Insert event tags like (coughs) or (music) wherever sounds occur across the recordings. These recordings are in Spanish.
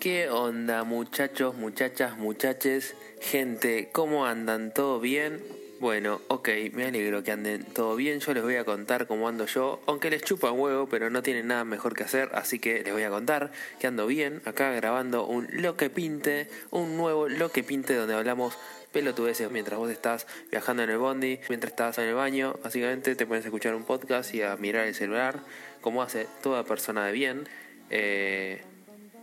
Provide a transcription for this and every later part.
¿Qué onda muchachos, muchachas, muchaches, gente? ¿Cómo andan? ¿Todo bien? Bueno, ok, me alegro que anden todo bien. Yo les voy a contar cómo ando yo, aunque les chupa un huevo, pero no tienen nada mejor que hacer, así que les voy a contar que ando bien acá grabando un Lo que Pinte, un nuevo Lo que Pinte donde hablamos pelotudeces mientras vos estás viajando en el bondi, mientras estás en el baño. Básicamente te puedes escuchar un podcast y a mirar el celular, como hace toda persona de bien. Eh,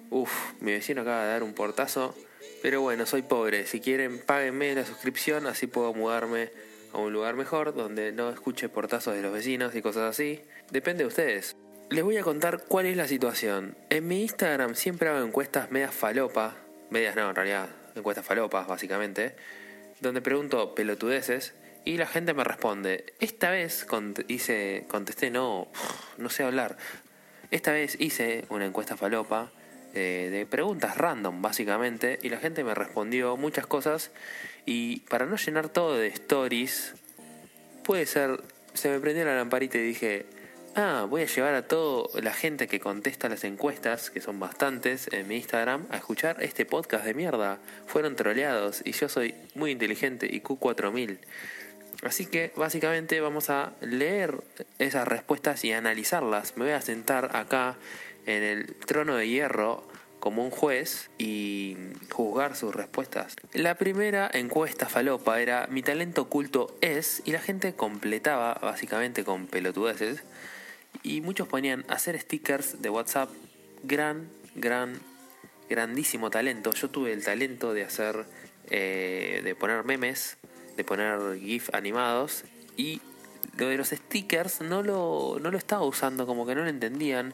uf, mi vecino acaba de dar un portazo. Pero bueno, soy pobre. Si quieren, páguenme la suscripción, así puedo mudarme a un lugar mejor donde no escuche portazos de los vecinos y cosas así. Depende de ustedes. Les voy a contar cuál es la situación. En mi Instagram siempre hago encuestas medias falopa. Medias no, en realidad, encuestas falopas, básicamente donde pregunto pelotudeces y la gente me responde. Esta vez hice, contesté, no, no sé hablar. Esta vez hice una encuesta falopa eh, de preguntas random, básicamente, y la gente me respondió muchas cosas. Y para no llenar todo de stories, puede ser, se me prendió la lamparita y dije, Ah, voy a llevar a toda la gente que contesta las encuestas, que son bastantes, en mi Instagram, a escuchar este podcast de mierda. Fueron troleados y yo soy muy inteligente y Q4000. Así que básicamente vamos a leer esas respuestas y analizarlas. Me voy a sentar acá en el trono de hierro como un juez y juzgar sus respuestas. La primera encuesta falopa era mi talento oculto es y la gente completaba básicamente con pelotudeces y muchos ponían hacer stickers de WhatsApp, gran, gran, grandísimo talento. Yo tuve el talento de hacer, eh, de poner memes, de poner GIF animados y lo de los stickers no lo, no lo estaba usando, como que no lo entendían.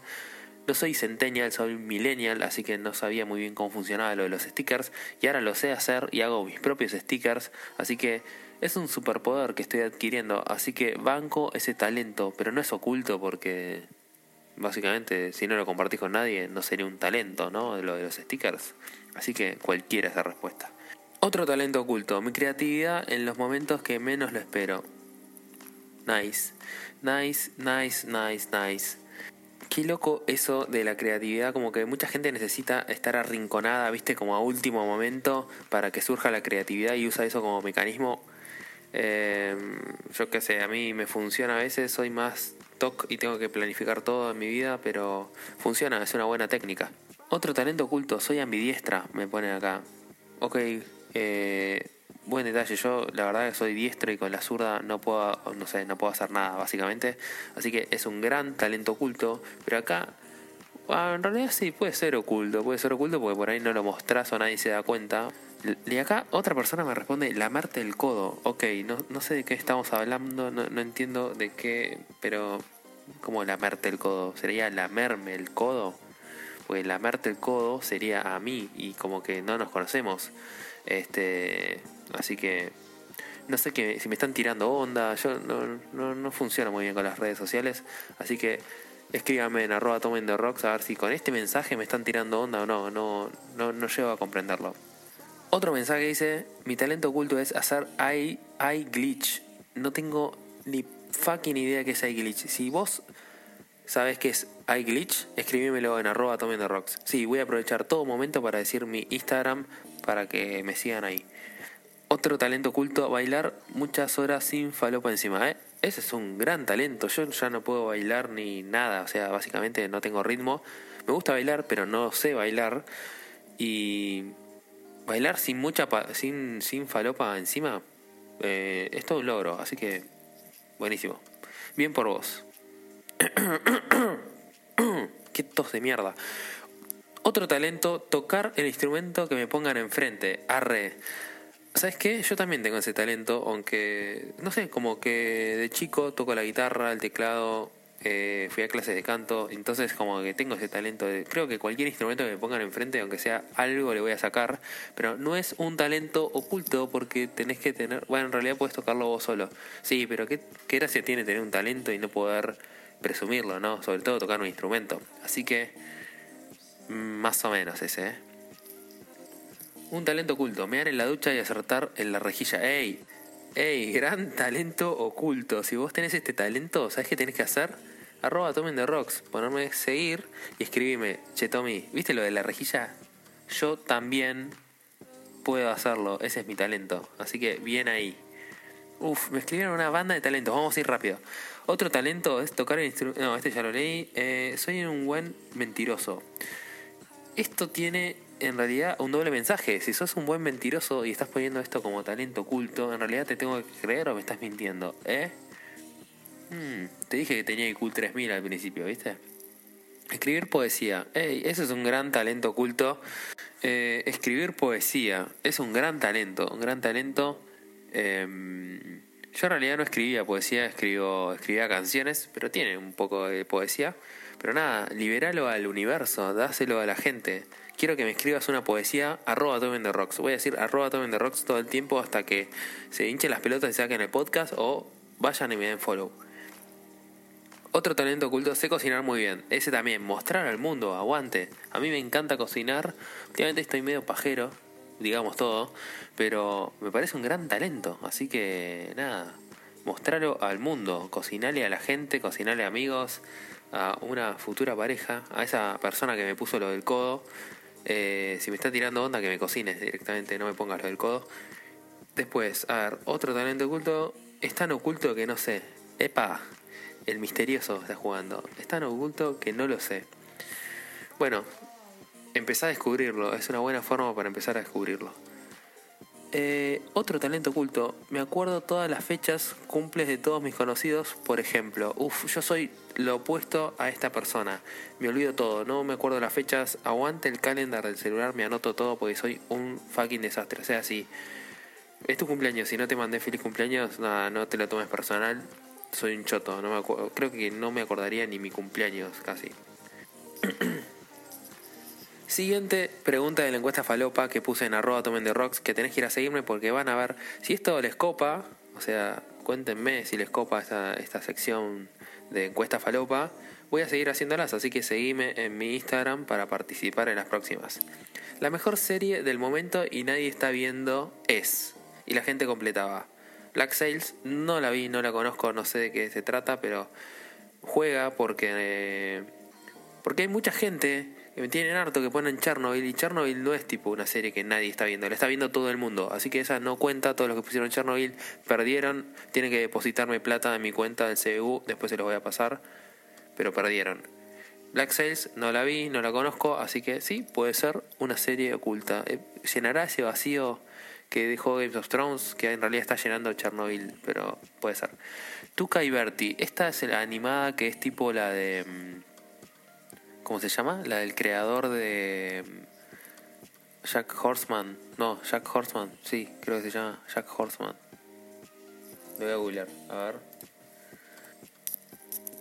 No soy centennial, soy millennial, así que no sabía muy bien cómo funcionaba lo de los stickers. Y ahora lo sé hacer y hago mis propios stickers. Así que es un superpoder que estoy adquiriendo, así que banco ese talento, pero no es oculto porque básicamente si no lo compartís con nadie no sería un talento, ¿no? Lo de los stickers. Así que cualquiera es la respuesta. Otro talento oculto, mi creatividad en los momentos que menos lo espero. Nice, nice, nice, nice, nice. Qué loco eso de la creatividad, como que mucha gente necesita estar arrinconada, viste, como a último momento para que surja la creatividad y usa eso como mecanismo eh, yo qué sé, a mí me funciona a veces, soy más TOC y tengo que planificar todo en mi vida, pero funciona, es una buena técnica. Otro talento oculto, soy ambidiestra, me pone acá. Ok, eh, buen detalle, yo la verdad que soy diestro y con la zurda no puedo, no sé, no puedo hacer nada básicamente. Así que es un gran talento oculto, pero acá ah, en realidad sí, puede ser oculto, puede ser oculto porque por ahí no lo mostrás o nadie se da cuenta. Y acá otra persona me responde, lamerte el codo. Ok, no, no sé de qué estamos hablando, no, no entiendo de qué, pero ¿cómo lamerte el codo? ¿Sería lamerme el codo? Pues lamerte el codo sería a mí y como que no nos conocemos. Este, así que no sé que si me están tirando onda, yo no, no, no funciona muy bien con las redes sociales, así que escríbame en arroba tomen de rocks a ver si con este mensaje me están tirando onda o no, no, no, no llego a comprenderlo. Otro mensaje dice, mi talento oculto es hacer iGlitch. No tengo ni fucking idea qué es iGlitch. Si vos sabes qué es iGlitch, escribímelo en arroba de rocks. Sí, voy a aprovechar todo momento para decir mi Instagram para que me sigan ahí. Otro talento oculto, bailar muchas horas sin falopa encima. ¿eh? Ese es un gran talento. Yo ya no puedo bailar ni nada. O sea, básicamente no tengo ritmo. Me gusta bailar, pero no sé bailar. Y bailar sin mucha sin, sin falopa encima eh, es todo un logro, así que buenísimo. Bien por vos. (coughs) Qué tos de mierda. Otro talento, tocar el instrumento que me pongan enfrente. Arre. ¿Sabes qué? Yo también tengo ese talento, aunque, no sé, como que de chico toco la guitarra, el teclado, eh, fui a clases de canto, entonces como que tengo ese talento de, creo que cualquier instrumento que me pongan enfrente, aunque sea algo, le voy a sacar, pero no es un talento oculto porque tenés que tener, bueno, en realidad puedes tocarlo vos solo, sí, pero qué, qué gracia tiene tener un talento y no poder presumirlo, ¿no? Sobre todo tocar un instrumento, así que mm, más o menos ese, ¿eh? Un talento oculto, mear en la ducha y acertar en la rejilla, ¡ey! Ey, gran talento oculto. Si vos tenés este talento, ¿sabés qué tenés que hacer? Arroba Tomen de Rocks, ponerme seguir y escribirme, che Tommy, ¿viste lo de la rejilla? Yo también puedo hacerlo, ese es mi talento. Así que bien ahí. Uf, me escribieron una banda de talentos, vamos a ir rápido. Otro talento es tocar el instrumento. No, este ya lo leí. Eh, soy un buen mentiroso. Esto tiene en realidad un doble mensaje. Si sos un buen mentiroso y estás poniendo esto como talento oculto, en realidad te tengo que creer o me estás mintiendo, ¿eh? Hmm, te dije que tenía IQ 3000 al principio, ¿viste? Escribir poesía. Ey, eso es un gran talento oculto. Eh, escribir poesía es un gran talento, un gran talento. Em, yo en realidad no escribía poesía, escribo, escribía canciones, pero tiene un poco de poesía. Pero nada, liberalo al universo, dáselo a la gente. Quiero que me escribas una poesía, arroba Tomen de Rocks. Voy a decir arroba Tomen de Rocks todo el tiempo hasta que se hinchen las pelotas y saquen el podcast o vayan y me den follow. Otro talento oculto, sé cocinar muy bien. Ese también, mostrar al mundo, aguante. A mí me encanta cocinar. Últimamente estoy medio pajero, digamos todo, pero me parece un gran talento. Así que nada, mostrarlo al mundo, cocinarle a la gente, cocinarle a amigos, a una futura pareja, a esa persona que me puso lo del codo. Eh, si me está tirando onda, que me cocines directamente, no me pongas lo del codo. Después, a ver, otro talento oculto, es tan oculto que no sé. Epa, el misterioso está jugando. Es tan oculto que no lo sé. Bueno, empezá a descubrirlo. Es una buena forma para empezar a descubrirlo. Eh, otro talento oculto, me acuerdo todas las fechas cumples de todos mis conocidos, por ejemplo, uff, yo soy lo opuesto a esta persona, me olvido todo, no me acuerdo las fechas, aguante el calendar del celular, me anoto todo porque soy un fucking desastre, o sea, si es tu cumpleaños, si no te mandé feliz cumpleaños, nada, no te lo tomes personal, soy un choto, creo que no me acordaría ni mi cumpleaños casi. (clears throat) Siguiente pregunta de la encuesta falopa que puse en arroba tomen de rocks, que tenés que ir a seguirme porque van a ver si esto les copa, o sea, cuéntenme si les copa esta, esta sección de encuesta falopa. Voy a seguir haciéndolas, así que seguime en mi Instagram para participar en las próximas. La mejor serie del momento y nadie está viendo es. Y la gente completaba. Black Sails no la vi, no la conozco, no sé de qué se trata, pero juega porque... Eh, porque hay mucha gente me tienen harto que ponen Chernobyl y Chernobyl no es tipo una serie que nadie está viendo, la está viendo todo el mundo, así que esa no cuenta, todos los que pusieron Chernobyl perdieron, tienen que depositarme plata en mi cuenta del CBU, después se los voy a pasar, pero perdieron. Black Sails no la vi, no la conozco, así que sí, puede ser una serie oculta. Eh, llenará ese vacío que dejó Games of Thrones, que en realidad está llenando Chernobyl, pero puede ser. Tuca y Bertie, esta es la animada que es tipo la de mm, ¿Cómo se llama? La del creador de mm, Jack Horseman. No, Jack Horseman. Sí, creo que se llama Jack Horseman. Lo voy a googlear. A ver.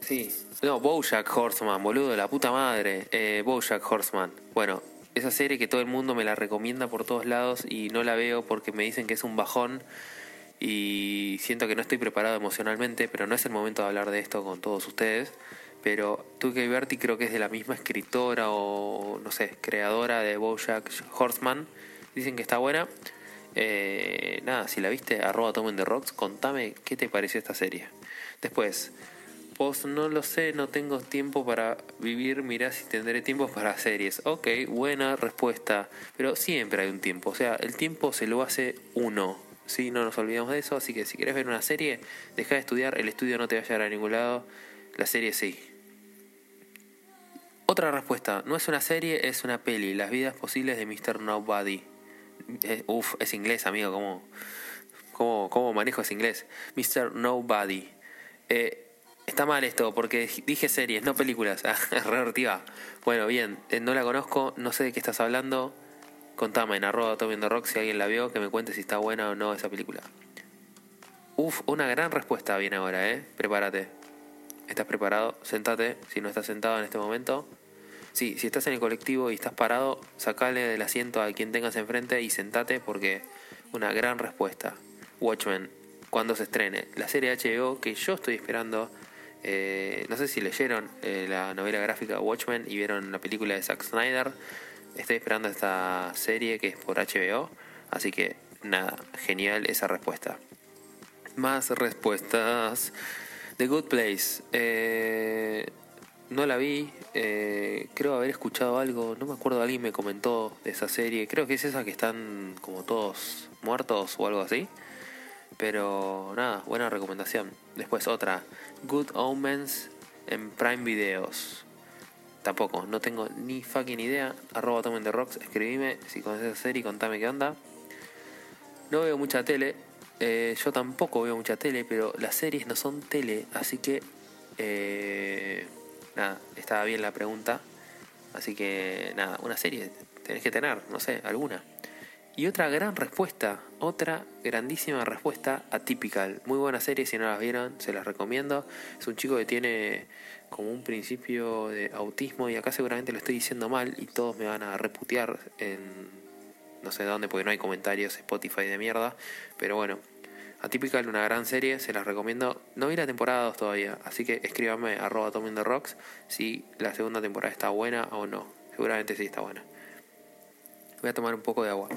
Sí. No, Bojack Horseman, boludo, la puta madre. Eh, Bojack Horseman. Bueno, esa serie que todo el mundo me la recomienda por todos lados y no la veo porque me dicen que es un bajón y siento que no estoy preparado emocionalmente, pero no es el momento de hablar de esto con todos ustedes pero Tuca y Bertie creo que es de la misma escritora o, no sé, creadora de Bojack Horseman. Dicen que está buena. Eh, nada, si la viste, arroba Tomen de Rocks, contame qué te pareció esta serie. Después, vos no lo sé, no tengo tiempo para vivir, mirá si tendré tiempo para series. Ok, buena respuesta, pero siempre hay un tiempo, o sea, el tiempo se lo hace uno. Sí, no nos olvidamos de eso, así que si querés ver una serie, deja de estudiar, el estudio no te va a llevar a ningún lado, la serie sí. Otra respuesta, no es una serie, es una peli, Las vidas posibles de Mr. Nobody. Eh, uf, es inglés, amigo, ¿cómo, cómo, manejo ese inglés? Mr. Nobody. Eh, está mal esto, porque dije series, no películas. (laughs) Revertiva. Bueno, bien, eh, no la conozco, no sé de qué estás hablando. Contame en arroba Tomiendo Rock si alguien la vio, que me cuente si está buena o no esa película. Uf, una gran respuesta viene ahora, ¿eh? Prepárate. ¿Estás preparado? Sentate, si no estás sentado en este momento. Sí, si estás en el colectivo y estás parado, sacale del asiento a quien tengas enfrente y sentate porque una gran respuesta. Watchmen, cuando se estrene. La serie HBO que yo estoy esperando. Eh, no sé si leyeron eh, la novela gráfica Watchmen y vieron la película de Zack Snyder. Estoy esperando esta serie que es por HBO. Así que nada, genial esa respuesta. Más respuestas. The Good Place. Eh, no la vi. Eh, creo haber escuchado algo. No me acuerdo, alguien me comentó de esa serie. Creo que es esa que están como todos muertos o algo así. Pero nada, buena recomendación. Después otra. Good Omens en Prime Videos. Tampoco, no tengo ni fucking idea. Arroba Tomen de Rocks, escribime si conoces esa serie contame qué onda. No veo mucha tele. Eh, yo tampoco veo mucha tele, pero las series no son tele, así que... Eh, nada, estaba bien la pregunta. Así que nada, una serie tenés que tener, no sé, alguna. Y otra gran respuesta, otra grandísima respuesta a Typical. Muy buena serie, si no las vieron, se las recomiendo. Es un chico que tiene como un principio de autismo y acá seguramente lo estoy diciendo mal y todos me van a reputear en no sé dónde porque no hay comentarios Spotify de mierda, pero bueno, Atypical, una gran serie, se las recomiendo. No vi la temporada 2 todavía, así que escríbame arroba the Rocks si la segunda temporada está buena o no. Seguramente sí está buena. Voy a tomar un poco de agua.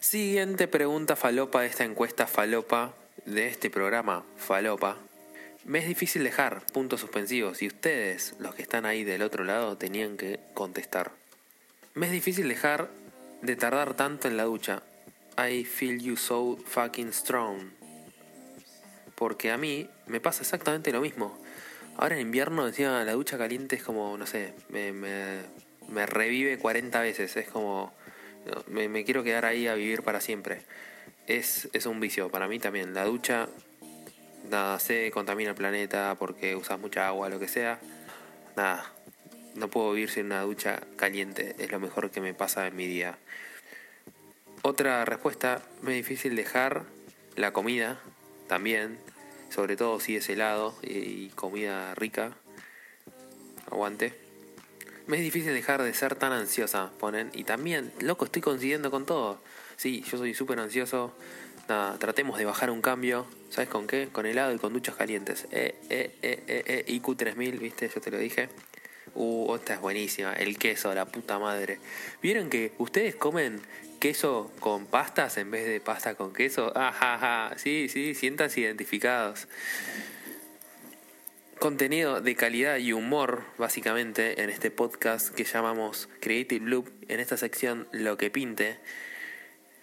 Siguiente pregunta falopa de esta encuesta falopa de este programa falopa. Me es difícil dejar puntos suspensivos y ustedes, los que están ahí del otro lado, tenían que contestar. Me es difícil dejar de tardar tanto en la ducha. I feel you so fucking strong. Porque a mí me pasa exactamente lo mismo. Ahora en invierno, encima la ducha caliente es como, no sé, me, me, revive 40 veces. Es como, me, me, quiero quedar ahí a vivir para siempre. Es, es un vicio para mí también. La ducha, nada, se contamina el planeta porque usas mucha agua, lo que sea. Nada, no puedo vivir sin una ducha caliente. Es lo mejor que me pasa en mi día. Otra respuesta, me es difícil dejar la comida también, sobre todo si es helado y comida rica. Aguante. Me es difícil dejar de ser tan ansiosa, ponen. Y también, loco, estoy consiguiendo con todo. Sí, yo soy súper ansioso. Nada, tratemos de bajar un cambio. ¿Sabes con qué? Con helado y con duchas calientes. Eh, eh, eh, eh, eh IQ 3000, ¿viste? Yo te lo dije. Uh, esta es buenísima. El queso, la puta madre. ¿Vieron que ustedes comen queso con pastas en vez de pasta con queso. Ajaja, sí, sí, sientas identificados. Contenido de calidad y humor, básicamente, en este podcast que llamamos Creative Loop, en esta sección Lo que pinte.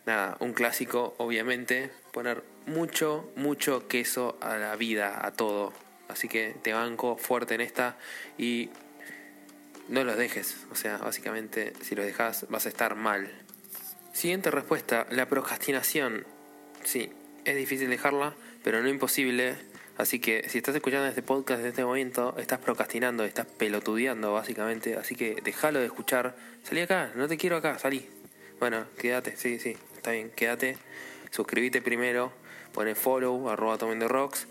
Nada, un clásico, obviamente, poner mucho, mucho queso a la vida, a todo. Así que te banco fuerte en esta y no los dejes. O sea, básicamente, si los dejas, vas a estar mal. Siguiente respuesta, la procrastinación. Sí, es difícil dejarla, pero no imposible. Así que si estás escuchando este podcast en este momento, estás procrastinando, estás pelotudeando básicamente. Así que déjalo de escuchar. Salí acá, no te quiero acá, salí. Bueno, quédate, sí, sí, está bien, quédate. Suscríbete primero, pone follow, arroba tomen de rocks.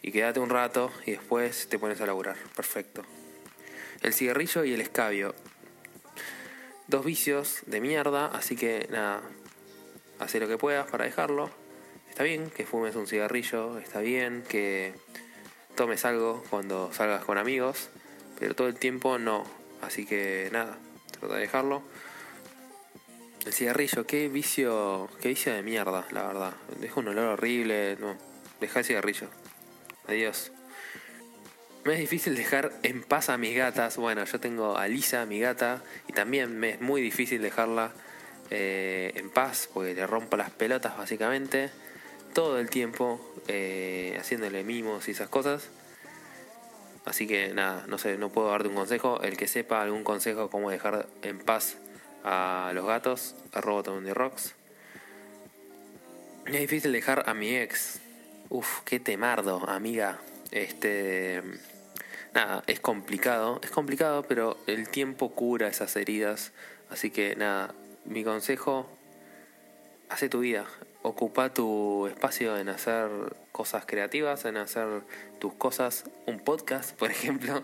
Y quédate un rato y después te pones a laburar. Perfecto. El cigarrillo y el escabio dos vicios de mierda, así que nada, hace lo que puedas para dejarlo. Está bien que fumes un cigarrillo, está bien que tomes algo cuando salgas con amigos, pero todo el tiempo no. Así que nada, trata de dejarlo. El cigarrillo, qué vicio, qué vicio de mierda, la verdad. Deja un olor horrible, no. Deja el cigarrillo. Adiós. Me es difícil dejar en paz a mis gatas. Bueno, yo tengo a Lisa, mi gata, y también me es muy difícil dejarla eh, en paz porque le rompo las pelotas básicamente todo el tiempo eh, haciéndole mimos y esas cosas. Así que nada, no sé, no puedo darte un consejo. El que sepa algún consejo cómo dejar en paz a los gatos, arroba de rocks. Es difícil dejar a mi ex. Uf, qué temardo, amiga. Este. Nada, es complicado. Es complicado, pero el tiempo cura esas heridas. Así que nada, mi consejo. Hace tu vida. Ocupa tu espacio en hacer cosas creativas, en hacer tus cosas. Un podcast, (laughs) por ejemplo,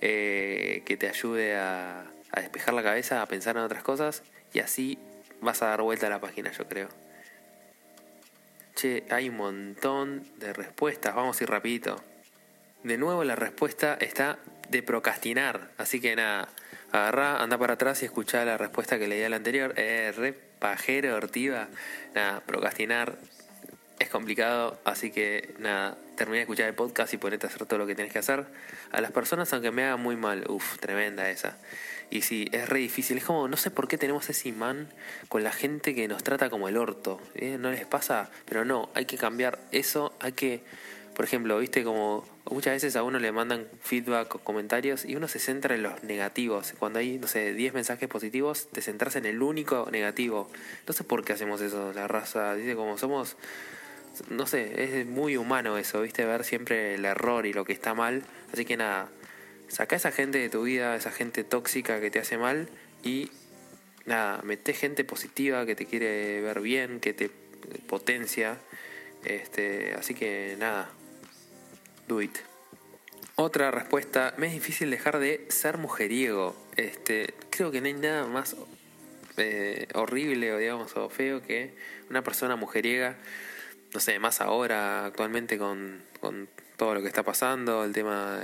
eh, que te ayude a, a despejar la cabeza, a pensar en otras cosas. Y así vas a dar vuelta a la página, yo creo. Che, hay un montón de respuestas. Vamos a ir rapidito. De nuevo la respuesta está de procrastinar. Así que nada, agarrá, anda para atrás y escuchá la respuesta que leí al anterior. Eh, re pajero, ortiva. Nada, procrastinar es complicado, así que nada, termina de escuchar el podcast y ponete a hacer todo lo que tienes que hacer. A las personas, aunque me haga muy mal, uff, tremenda esa. Y sí, es re difícil. Es como, no sé por qué tenemos ese imán con la gente que nos trata como el orto. ¿eh? ¿No les pasa? Pero no, hay que cambiar eso. Hay que, por ejemplo, viste como muchas veces a uno le mandan feedback o comentarios y uno se centra en los negativos. Cuando hay, no sé, 10 mensajes positivos, te centras en el único negativo. No sé por qué hacemos eso, la raza. Dice como somos no sé, es muy humano eso, ¿viste? Ver siempre el error y lo que está mal. Así que nada, saca esa gente de tu vida, esa gente tóxica que te hace mal y nada, mete gente positiva que te quiere ver bien, que te potencia. Este, así que nada, do it. Otra respuesta, me es difícil dejar de ser mujeriego. Este, creo que no hay nada más eh, horrible o digamos o feo que una persona mujeriega no sé, más ahora actualmente con, con todo lo que está pasando, el tema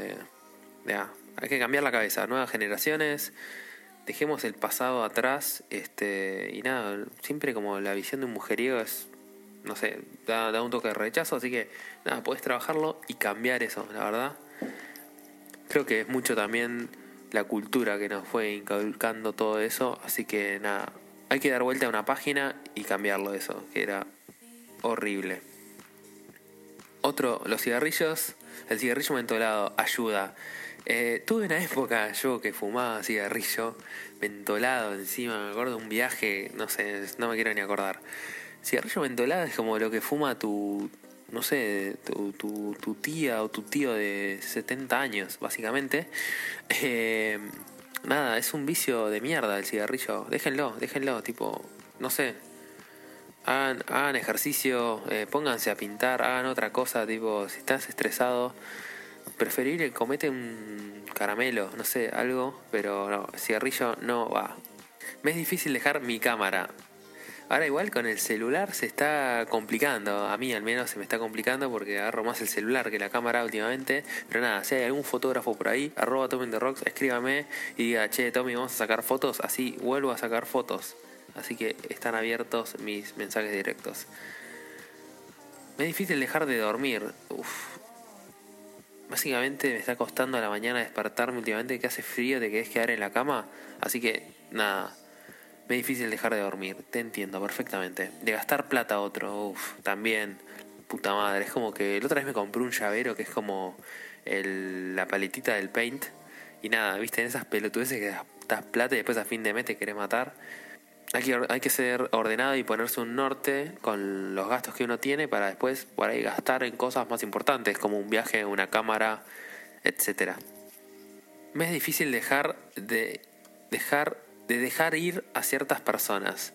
de, ah, hay que cambiar la cabeza, nuevas generaciones, dejemos el pasado atrás, este, y nada, siempre como la visión de un mujeriego es, no sé, da, da un toque de rechazo, así que nada, puedes trabajarlo y cambiar eso, la verdad. Creo que es mucho también la cultura que nos fue inculcando todo eso, así que nada, hay que dar vuelta a una página y cambiarlo eso, que era horrible. Otro, los cigarrillos, el cigarrillo mentolado ayuda. Eh, tuve una época yo que fumaba cigarrillo mentolado encima, me acuerdo de un viaje, no sé, no me quiero ni acordar. Cigarrillo mentolado es como lo que fuma tu, no sé, tu, tu, tía o tu tío de 70 años, básicamente. Eh, nada, es un vicio de mierda el cigarrillo. Déjenlo, déjenlo, tipo, no sé, hagan, hagan ejercicio, eh, pónganse a pintar, hagan otra cosa, tipo, si estás estresado, preferible comete un caramelo, no sé, algo, pero no, cigarrillo no va. Me es difícil dejar mi cámara. Ahora igual con el celular se está complicando, a mí al menos se me está complicando porque agarro más el celular que la cámara últimamente, pero nada, si hay algún fotógrafo por ahí, arroba Tommy the Rocks, escríbame y diga, che Tommy, vamos a sacar fotos, así vuelvo a sacar fotos. Así que están abiertos mis mensajes directos. Me es difícil dejar de dormir. Básicamente me está costando a la mañana despertarme últimamente que hace frío, te querés quedar en la cama. Así que nada, me es difícil dejar de dormir. Te entiendo perfectamente. De gastar plata a otro, uff, también. Puta madre, es como que la otra vez me compré un llavero que es como la paletita del paint. Y nada, viste, en esas pelotudeces que das plata y después a fin de mes te querés matar hay que, hay que ser ordenado y ponerse un norte con los gastos que uno tiene para después por ahí gastar en cosas más importantes como un viaje, una cámara, etcétera. Me es difícil dejar de dejar de dejar ir a ciertas personas.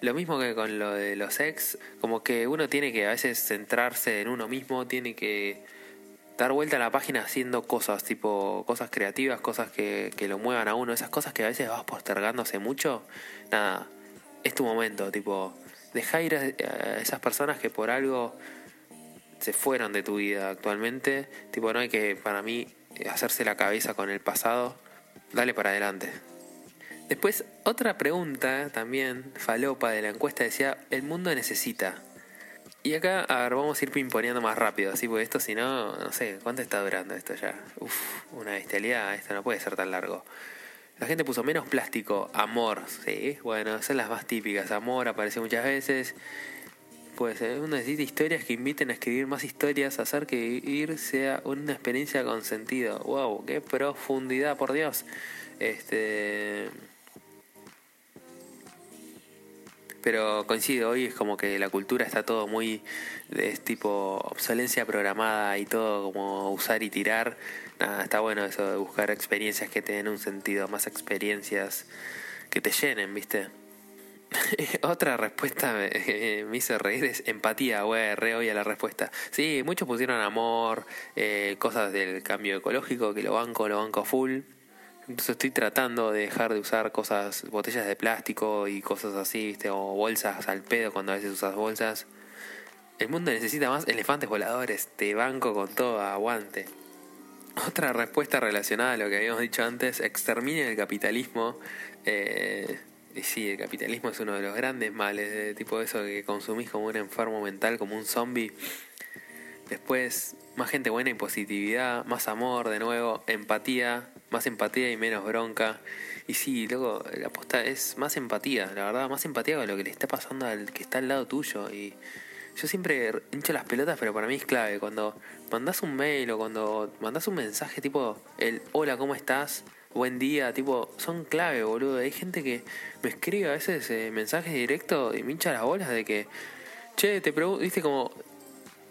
Lo mismo que con lo de los ex, como que uno tiene que a veces centrarse en uno mismo, tiene que dar vuelta a la página haciendo cosas, tipo cosas creativas, cosas que, que lo muevan a uno, esas cosas que a veces vas postergándose mucho, nada, es tu momento, tipo, deja ir a, esas personas que por algo se fueron de tu vida actualmente, tipo, no hay que, para mí, hacerse la cabeza con el pasado, dale para adelante. Después, otra pregunta también, falopa de la encuesta decía, el mundo necesita. Y acá, a ver, vamos a ir pimponeando más rápido, así, porque esto si no, no sé, ¿cuánto está durando esto ya? Uf, una bestialidad, esto no puede ser tan largo. La gente puso menos plástico, amor, sí, bueno, son las más típicas. Amor aparece muchas veces. Pues uno necesita historias que inviten a escribir más historias, hacer que ir sea una experiencia con sentido. ¡Wow! ¡Qué profundidad, por Dios! Este. Pero coincido, hoy es como que la cultura está todo muy. Es tipo obsolencia programada y todo como usar y tirar nada, está bueno eso de buscar experiencias que te den un sentido, más experiencias que te llenen, ¿viste? (laughs) Otra respuesta me, (laughs) me, hizo reír es empatía, güey, re a la respuesta. Sí, muchos pusieron amor, eh, cosas del cambio ecológico, que lo banco, lo banco full. Entonces estoy tratando de dejar de usar cosas, botellas de plástico y cosas así, ¿viste? O bolsas al pedo cuando a veces usas bolsas. El mundo necesita más elefantes voladores, te banco con todo, aguante. (laughs) Otra respuesta relacionada a lo que habíamos dicho antes, exterminen el capitalismo. Eh, Y sí, el capitalismo es uno de los grandes males, de tipo eso que consumís como un enfermo mental, como un zombie. Después, más gente buena y positividad, más amor de nuevo, empatía, más empatía y menos bronca. Y sí, luego la aposta es más empatía, la verdad, más empatía con lo que le está pasando al que está al lado tuyo. Y yo siempre hincho las pelotas, pero para mí es clave. Cuando mandas un mail o cuando mandas un mensaje tipo el hola, ¿cómo estás? Buen día, tipo, son clave, boludo. Hay gente que me escribe a veces eh, mensajes directos y me hincha las bolas de que, che, te pregunto, viste como,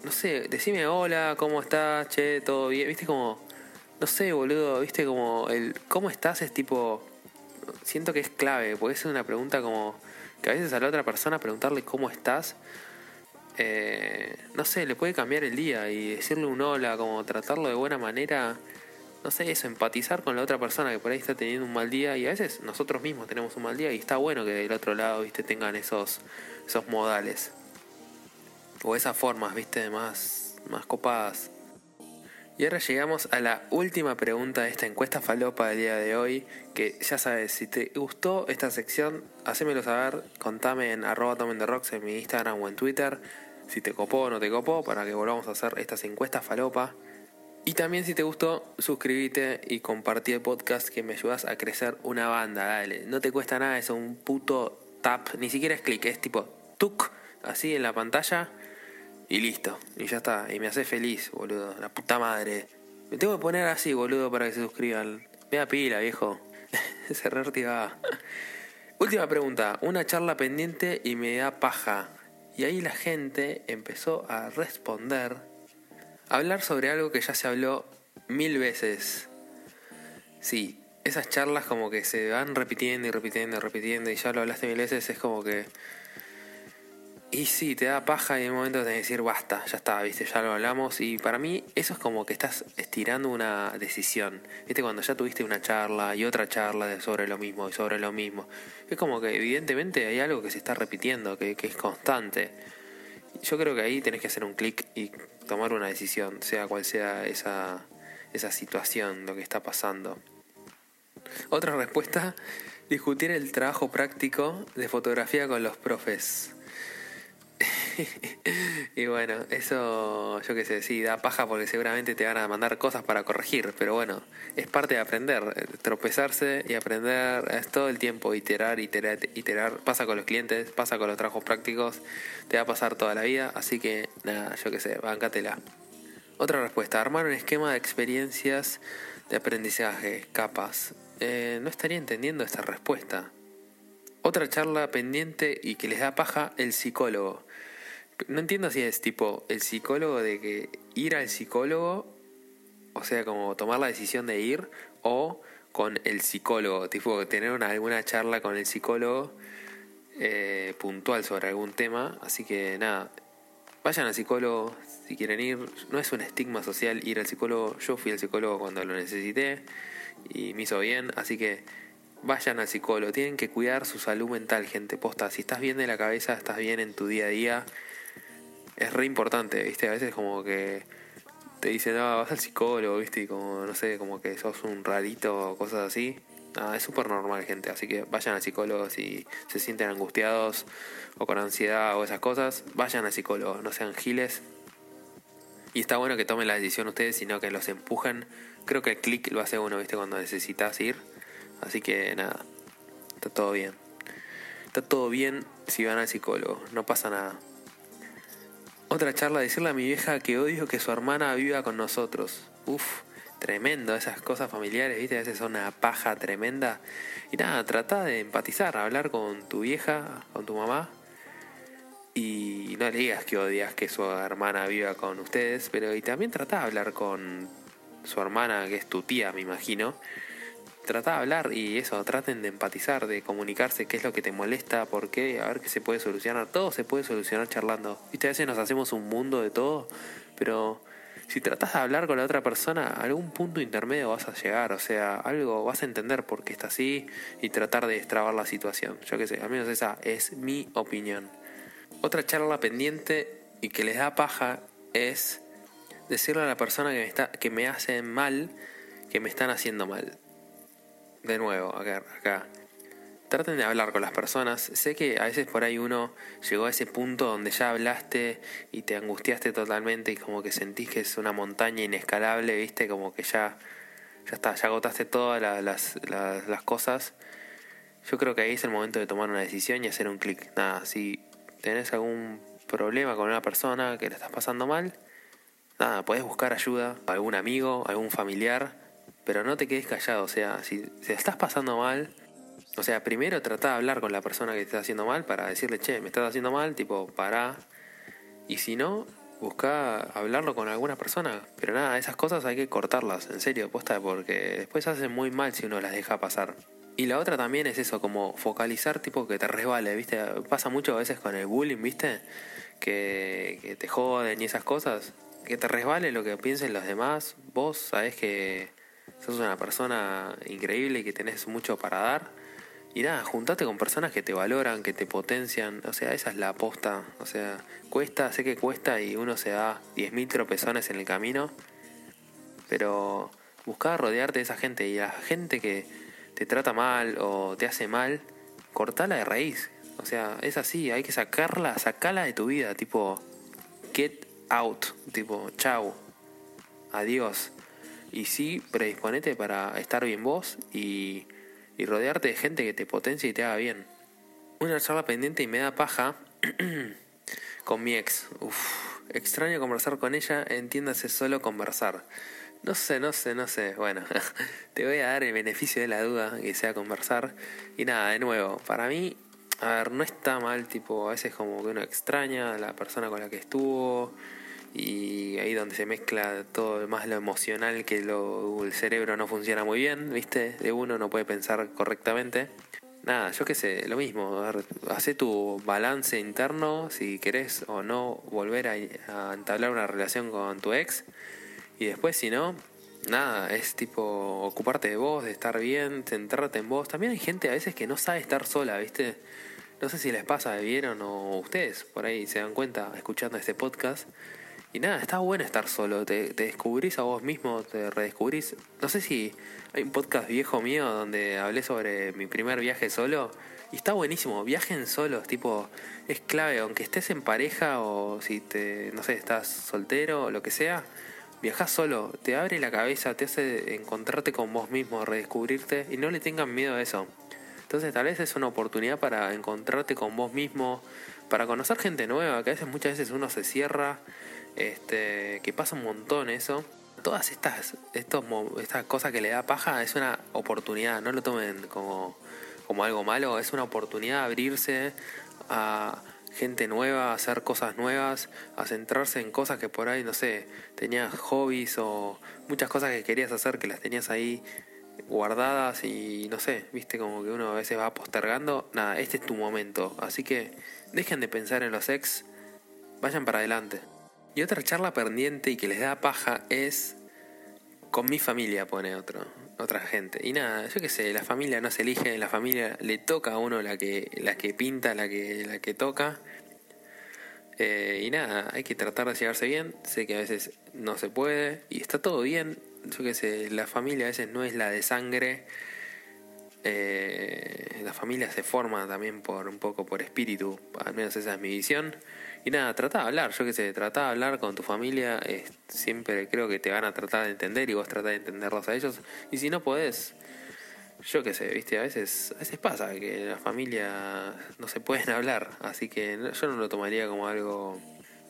no sé, decime hola, ¿cómo estás? Che, todo bien, viste como, no sé, boludo, viste como el ¿cómo estás? es tipo, siento que es clave, porque es una pregunta como que a veces a la otra persona preguntarle cómo estás, eh, no sé, le puede cambiar el día y decirle un hola, como tratarlo de buena manera, no sé, eso, empatizar con la otra persona que por ahí está teniendo un mal día y a veces nosotros mismos tenemos un mal día y está bueno que del otro lado, viste, tengan esos, esos modales o esas formas, viste, más, más copadas. Y ahora llegamos a la última pregunta de esta encuesta falopa del día de hoy, que ya sabes, si te gustó esta sección, hacémelo saber, contame en arroba rocks en mi Instagram o en Twitter, si te copó o no te copó, para que volvamos a hacer estas encuestas falopa. Y también si te gustó, suscríbete y compartí el podcast que me ayudas a crecer una banda, dale. No te cuesta nada, es un puto tap, ni siquiera es clic, es tipo tuk, así en la pantalla y listo, y ya está. Y me hace feliz, boludo. La puta madre. Me tengo que poner así, boludo, para que se suscriban. Me da pila, viejo. (laughs) se reactiva. Última pregunta. Una charla pendiente y me da paja. Y ahí la gente empezó a responder. Hablar sobre algo que ya se habló mil veces. Sí, esas charlas como que se van repitiendo y repitiendo y repitiendo. Y ya lo hablaste mil veces. Es como que y sí, te da paja y en un momento tenés que decir basta, ya está, viste, ya lo hablamos. Y para mí eso es como que estás estirando una decisión. Viste, cuando ya tuviste una charla y otra charla sobre lo mismo y sobre lo mismo. Es como que evidentemente hay algo que se está repitiendo, que, que es constante. Yo creo que ahí tenés que hacer un clic y tomar una decisión, sea cual sea esa, esa situación, lo que está pasando. Otra respuesta, discutir el trabajo práctico de fotografía con los profes. (laughs) y bueno, eso yo qué sé, sí, da paja porque seguramente te van a mandar cosas para corregir, pero bueno, es parte de aprender, eh, tropezarse y aprender es todo el tiempo, iterar, iterar, iterar, pasa con los clientes, pasa con los trabajos prácticos, te va a pasar toda la vida, así que nada, yo qué sé, bancatela. Otra respuesta, armar un esquema de experiencias de aprendizaje, capas. Eh, no estaría entendiendo esta respuesta. Otra charla pendiente y que les da paja el psicólogo. No entiendo si es tipo el psicólogo de que ir al psicólogo, o sea, como tomar la decisión de ir, o con el psicólogo, tipo tener una, alguna charla con el psicólogo eh, puntual sobre algún tema. Así que nada, vayan al psicólogo si quieren ir. No es un estigma social ir al psicólogo. Yo fui al psicólogo cuando lo necesité y me hizo bien, así que vayan al psicólogo, tienen que cuidar su salud mental, gente posta. Si estás bien de la cabeza, estás bien en tu día a día. Es re importante, ¿viste? A veces como que te dicen, ah, vas al psicólogo, ¿viste? Y como, no sé, como que sos un rarito o cosas así. Ah, es súper normal, gente. Así que vayan al psicólogo si se sienten angustiados o con ansiedad o esas cosas. Vayan al psicólogo, no sean giles. Y está bueno que tomen la decisión ustedes, sino que los empujen. Creo que el clic lo hace uno, ¿viste? Cuando necesitas ir Así que nada, está todo bien. Está todo bien si van al psicólogo, no pasa nada. Otra charla, decirle a mi vieja que odio que su hermana viva con nosotros. Uf, tremendo, esas cosas familiares, viste, a veces son una paja tremenda. Y nada, trata de empatizar, hablar con tu vieja, con tu mamá. Y no le digas que odias que su hermana viva con ustedes, pero y también trata de hablar con su hermana, que es tu tía, me imagino trata de hablar y eso, traten de empatizar, de comunicarse qué es lo que te molesta, por qué, a ver qué se puede solucionar. Todo se puede solucionar charlando. Viste, a veces nos hacemos un mundo de todo, pero si tratas de hablar con la otra persona, a algún punto intermedio vas a llegar, o sea, algo vas a entender por qué está así y tratar de destrabar la situación. Yo qué sé, al menos esa es mi opinión. Otra charla pendiente y que les da paja es decirle a la persona que me, está, que me hacen mal que me están haciendo mal de nuevo, acá, acá. traten de hablar con las personas. Sé que a veces por ahí uno llegó a ese punto donde ya hablaste y te angustiaste totalmente y como que sentís que es una montaña inescalable, viste, como que ya, ya está, ya agotaste todas las, las, cosas. Yo creo que ahí es el momento de tomar una decisión y hacer un clic. Nada, si tenés algún problema con una persona que le estás pasando mal, nada, puedes buscar ayuda, algún amigo, algún familiar, pero no te quedes callado. O sea, si, te estás pasando mal, o sea, primero trata de hablar con la persona que te está haciendo mal para decirle, che, me estás haciendo mal, tipo, para. Y si no, busca hablarlo con alguna persona. Pero nada, esas cosas hay que cortarlas, en serio, posta, porque después hacen muy mal si uno las deja pasar. Y la otra también es eso, como focalizar, tipo que te resbale, ¿viste? Pasa mucho a veces con el bullying, ¿viste? Que, que te joden y esas cosas que te resbale lo que piensen los demás. Vos sabés que sos una persona increíble y que tenés mucho para dar. Y nada, juntate con personas que te valoran, que te potencian. O sea, esa es la aposta. O sea, cuesta, sé que cuesta y uno se da 10.000 tropezones en el camino. Pero buscar rodearte de esa gente y la gente que te trata mal o te hace mal, cortala de raíz. O sea, es así, hay que sacarla, sacarla de tu vida. Tipo, get out, tipo, chau, adiós. Y sí, predisponete para estar bien vos y, y rodearte de gente que te potencie y te haga bien. Una charla pendiente y me da paja (clears throat) con mi ex. Uf, extraño conversar con ella, entiéndase solo conversar. No sé, no sé, no sé. Bueno, (laughs) te voy a dar el beneficio de la duda que sea conversar. Y nada, de nuevo, para mí, a ver, no está mal, tipo, a veces como que uno extraña a la persona con la que estuvo y ahí donde se mezcla todo más lo emocional que lo, el cerebro no funciona muy bien, ¿viste? De uno no puede pensar correctamente. Nada, yo qué sé, lo mismo, hace tu balance interno si querés o no volver a, entablar una relación con tu ex y después si no, nada, es tipo ocuparte de vos, de estar bien, centrarte en vos. También hay gente a veces que no sabe estar sola, ¿viste? No sé si les pasa, vieron o ustedes por ahí se dan cuenta escuchando este podcast y nada, está bueno estar solo, te, descubrís a vos mismo, te redescubrís. No sé si hay un podcast viejo mío donde hablé sobre mi primer viaje solo. Y está buenísimo, viajen solos, tipo, es clave, aunque estés en pareja o si te, no sé, estás soltero o lo que sea, viajas solo, te abre la cabeza, te hace encontrarte con vos mismo, redescubrirte y no le tengan miedo a eso. Entonces tal vez es una oportunidad para encontrarte con vos mismo, para conocer gente nueva, que a veces muchas veces uno se cierra este, que pasa un montón eso. Todas estas, estos, estas cosas que le da paja es una oportunidad, no lo tomen como, como algo malo, es una oportunidad de abrirse a gente nueva, hacer cosas nuevas, a centrarse en cosas que por ahí, no sé, tenías hobbies o muchas cosas que querías hacer que las tenías ahí guardadas y no sé, viste como que uno a veces va postergando. Nada, este es tu momento, así que dejen de pensar en los ex, vayan para adelante. Y otra charla pendiente y que les da paja es con mi familia, pone otro, otra gente. Y nada, yo qué sé, la familia no se elige, la familia le toca a uno la que, que pinta, la que, la que toca. Eh, y nada, hay que tratar de llevarse bien. Sé que a veces no se puede y está todo bien. Yo qué sé, la familia a veces no es la de sangre. Eh, la familia se forma también por un poco por espíritu, al menos esa es mi visión. Y nada, trata de hablar, yo qué sé, trata de hablar con tu familia, siempre creo que te van a tratar de entender y vos tratás de entenderlos a ellos. Y si no podés, yo qué sé, viste, a veces, a veces pasa que la familia no se pueden (laughs) hablar, así que yo no lo tomaría como algo,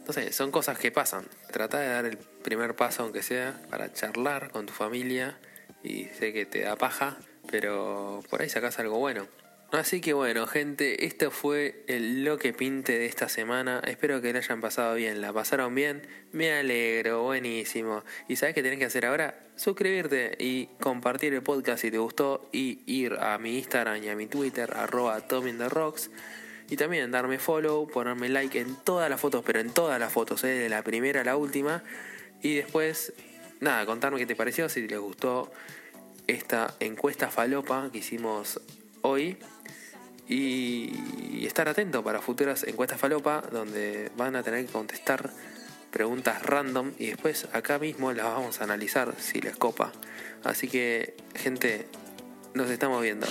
no sé, son cosas que pasan. Trata de dar el primer paso, aunque sea, para charlar con tu familia y sé que te da paja, pero por ahí sacás algo bueno. Así que bueno, gente, esto fue el lo que pinte de esta semana. Espero que lo hayan pasado bien. ¿La pasaron bien? Me alegro, buenísimo. ¿Y sabes qué tenés que hacer ahora? Suscribirte y compartir el podcast si te gustó y ir a mi Instagram y a mi Twitter, arroba Rocks. Y también darme follow, ponerme like en todas las fotos, pero en todas las fotos, ¿eh? de la primera a la última. Y después, nada, contarme qué te pareció, si les gustó esta encuesta falopa que hicimos hoy y estar atento para futuras encuestas falopa donde van a tener que contestar preguntas random y después acá mismo las vamos a analizar si les copa. Así que, gente, nos estamos viendo.